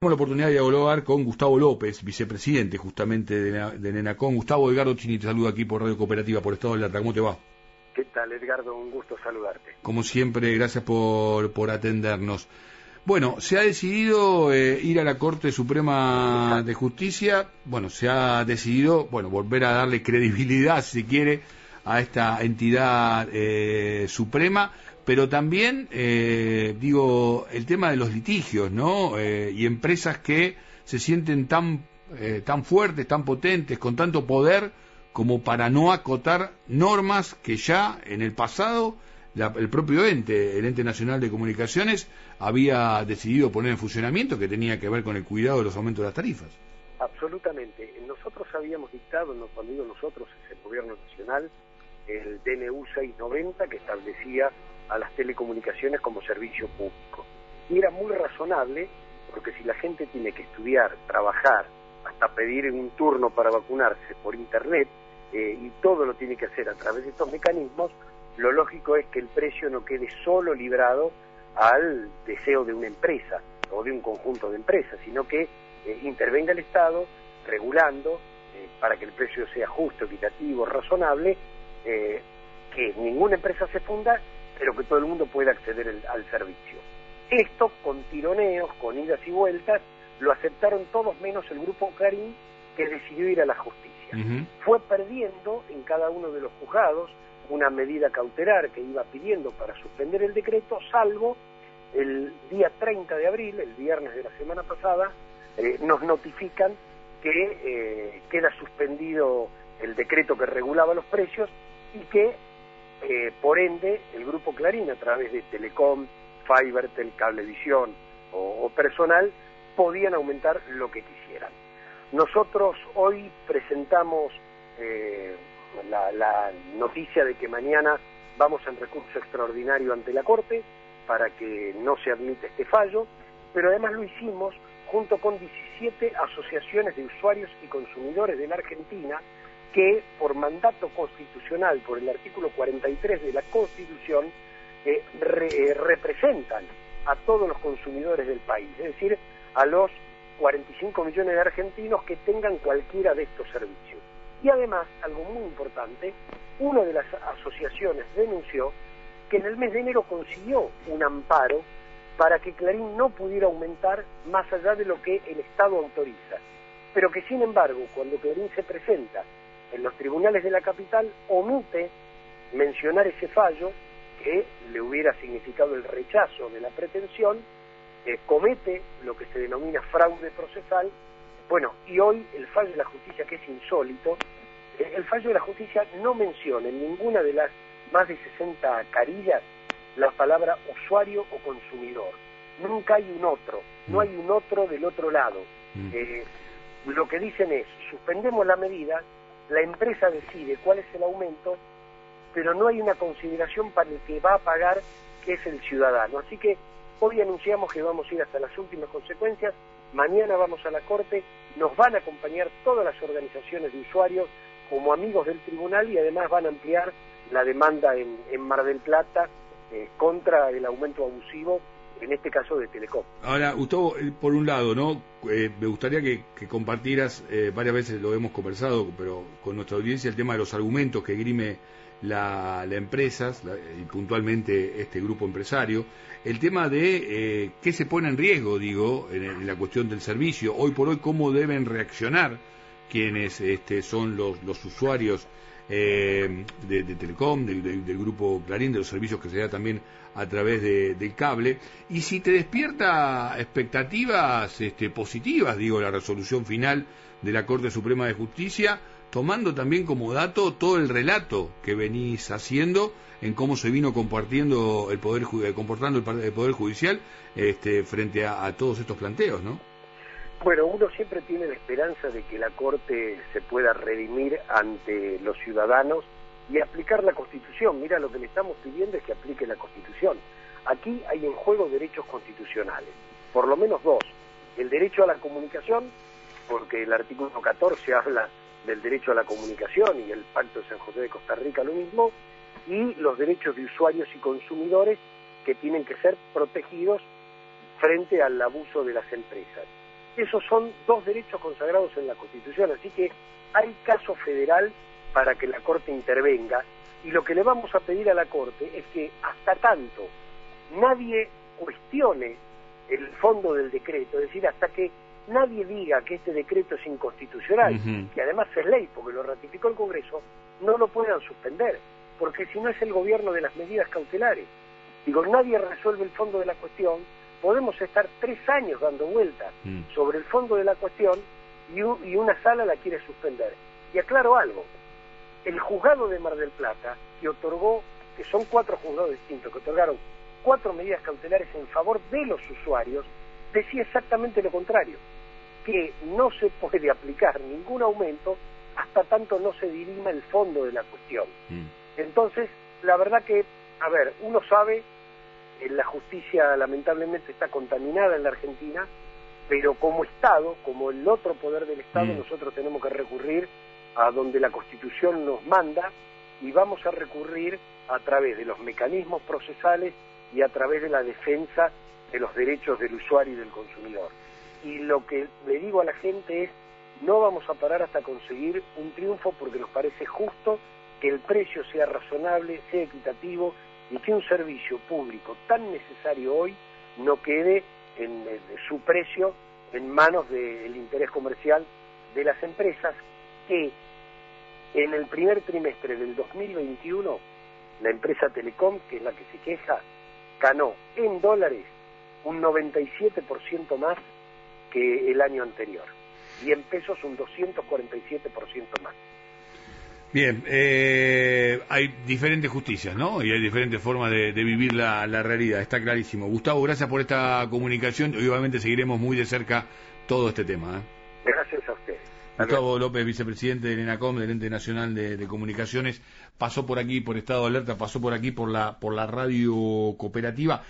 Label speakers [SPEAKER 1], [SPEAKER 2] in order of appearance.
[SPEAKER 1] Tenemos la oportunidad de dialogar con Gustavo López, vicepresidente justamente de, de Nenacón. Gustavo Edgardo Chini te saluda aquí por Radio Cooperativa, por Estado de la ¿Cómo te va?
[SPEAKER 2] ¿Qué tal, Edgardo? Un gusto saludarte.
[SPEAKER 1] Como siempre, gracias por, por atendernos. Bueno, se ha decidido eh, ir a la Corte Suprema de Justicia. Bueno, se ha decidido, bueno, volver a darle credibilidad, si quiere, a esta entidad eh, suprema pero también, eh, digo, el tema de los litigios, ¿no? Eh, y empresas que se sienten tan, eh, tan fuertes, tan potentes, con tanto poder, como para no acotar normas que ya en el pasado el propio ente, el Ente Nacional de Comunicaciones, había decidido poner en funcionamiento que tenía que ver con el cuidado de los aumentos de las tarifas.
[SPEAKER 2] Absolutamente. Nosotros habíamos dictado, cuando digo nosotros, es el Gobierno Nacional, el DNU 690 que establecía a las telecomunicaciones como servicio público. Y era muy razonable, porque si la gente tiene que estudiar, trabajar, hasta pedir un turno para vacunarse por Internet, eh, y todo lo tiene que hacer a través de estos mecanismos, lo lógico es que el precio no quede solo librado al deseo de una empresa o de un conjunto de empresas, sino que eh, intervenga el Estado regulando eh, para que el precio sea justo, equitativo, razonable, que ninguna empresa se funda pero que todo el mundo pueda acceder al servicio. Esto, con tironeos, con idas y vueltas, lo aceptaron todos menos el grupo Clarín, que decidió ir a la justicia. Fue perdiendo en cada uno de los juzgados una medida cautelar que iba pidiendo para suspender el decreto, salvo el día 30 de abril, el viernes de la semana pasada, eh, nos notifican que eh, queda suspendido el decreto que regulaba los precios y que eh, por ende, el grupo Clarín, a través de Telecom, Fibertel, Cablevisión o, personal, podían aumentar lo que quisieran. Nosotros hoy presentamos eh, la, noticia de que mañana vamos en recurso extraordinario ante la Corte para que no se admita este fallo, pero además lo hicimos junto con 17 asociaciones de usuarios y consumidores de la Argentina que por mandato constitucional, por el artículo 43 de la Constitución, eh, eh, representan a todos los consumidores del país, es decir, a los 45 millones de argentinos que tengan cualquiera de estos servicios. Y además, algo muy importante, una de las asociaciones denunció que en el mes de enero consiguió un amparo para que Clarín no pudiera aumentar más allá de lo que el Estado autoriza, pero que sin embargo, cuando Clarín se presenta en los tribunales de la capital omite mencionar ese fallo que le hubiera significado el rechazo de la pretensión, eh, comete lo que se denomina fraude procesal, bueno, y hoy el fallo de la justicia, que es insólito, eh, el fallo de la justicia no menciona en ninguna de las más de 60 carillas la palabra usuario o consumidor. Nunca hay un otro, no mm. hay un otro del otro lado. Mm. Eh, lo que dicen es, suspendemos la medida la empresa decide cuál es el aumento, pero no hay una consideración para el que va a pagar, que es el ciudadano. Así que hoy anunciamos que vamos a ir hasta las últimas consecuencias, mañana vamos a la Corte, nos van a acompañar todas las organizaciones de usuarios como amigos del tribunal y además van a ampliar la demanda en, Mar del Plata eh, contra el aumento abusivo en este caso de Telecom.
[SPEAKER 1] Ahora, Gustavo, eh, por un lado, ¿no? Eh, me gustaría que, compartieras, eh, varias veces lo hemos conversado, pero con nuestra audiencia, el tema de los argumentos que grime la, empresa y puntualmente este grupo empresario, el tema de qué se pone en riesgo, digo, en, la cuestión del servicio, hoy por hoy, cómo deben reaccionar quienes este, son los, los usuarios eh, de, Telecom, del, grupo Clarín, de los servicios que se da también a través del cable. Y si te despierta expectativas este, positivas, digo, la resolución final de la Corte Suprema de Justicia, tomando también como dato todo el relato que venís haciendo en cómo se vino compartiendo el poder comportando el, poder judicial este, frente a todos estos planteos, ¿no?
[SPEAKER 2] Bueno, uno siempre tiene la esperanza de que la Corte se pueda redimir ante los ciudadanos y aplicar la Constitución. Mira, lo que le estamos pidiendo es que aplique la Constitución. Aquí hay en juego derechos constitucionales, por lo menos dos. El derecho a la comunicación, porque el artículo 14 habla del derecho a la comunicación y el Pacto de San José de Costa Rica lo mismo, y los derechos de usuarios y consumidores que tienen que ser protegidos frente al abuso de las empresas. Esos son dos derechos consagrados en la Constitución, así que hay caso federal para que la Corte intervenga y lo que le vamos a pedir a la Corte es que hasta tanto nadie cuestione el fondo del decreto, es decir, hasta que nadie diga que este decreto es inconstitucional, que además es ley porque lo ratificó el Congreso, no lo puedan suspender, porque si no es el gobierno de las medidas cautelares. Digo, nadie resuelve el fondo de la cuestión, podemos estar tres años dando vueltas mm. sobre el fondo de la cuestión y, y una sala la quiere suspender. Y aclaro algo, el juzgado de Mar del Plata, que otorgó, que son cuatro juzgados distintos, que otorgaron cuatro medidas cautelares en favor de los usuarios, decía exactamente lo contrario, que no se puede aplicar ningún aumento hasta tanto no se dirima el fondo de la cuestión. Mm. Entonces, la verdad que, a ver, uno sabe, la justicia lamentablemente está contaminada en la Argentina, pero como Estado, como el otro poder del Estado, mm. nosotros tenemos que recurrir a donde la Constitución nos manda y vamos a recurrir a través de los mecanismos procesales y a través de la defensa de los derechos del usuario y del consumidor. Y lo que le digo a la gente es, no vamos a parar hasta conseguir un triunfo porque nos parece justo que el precio sea razonable, sea equitativo y que un servicio público tan necesario hoy no quede en, su precio en manos del interés comercial de las empresas que en el primer trimestre del 2021 la empresa Telecom, que es la que se queja, ganó en dólares un 97% más que el año anterior y en pesos un 247% más.
[SPEAKER 1] Bien, eh, hay diferentes justicias, ¿no? Y hay diferentes formas de, vivir la, realidad, está clarísimo. Gustavo, gracias por esta comunicación y obviamente seguiremos muy de cerca todo este tema. ¿eh?
[SPEAKER 2] Gracias a ustedes.
[SPEAKER 1] Gustavo López, vicepresidente del ENACOM, del Ente Nacional de, Comunicaciones, pasó por aquí por Estado de Alerta, pasó por aquí por la, por la radio cooperativa.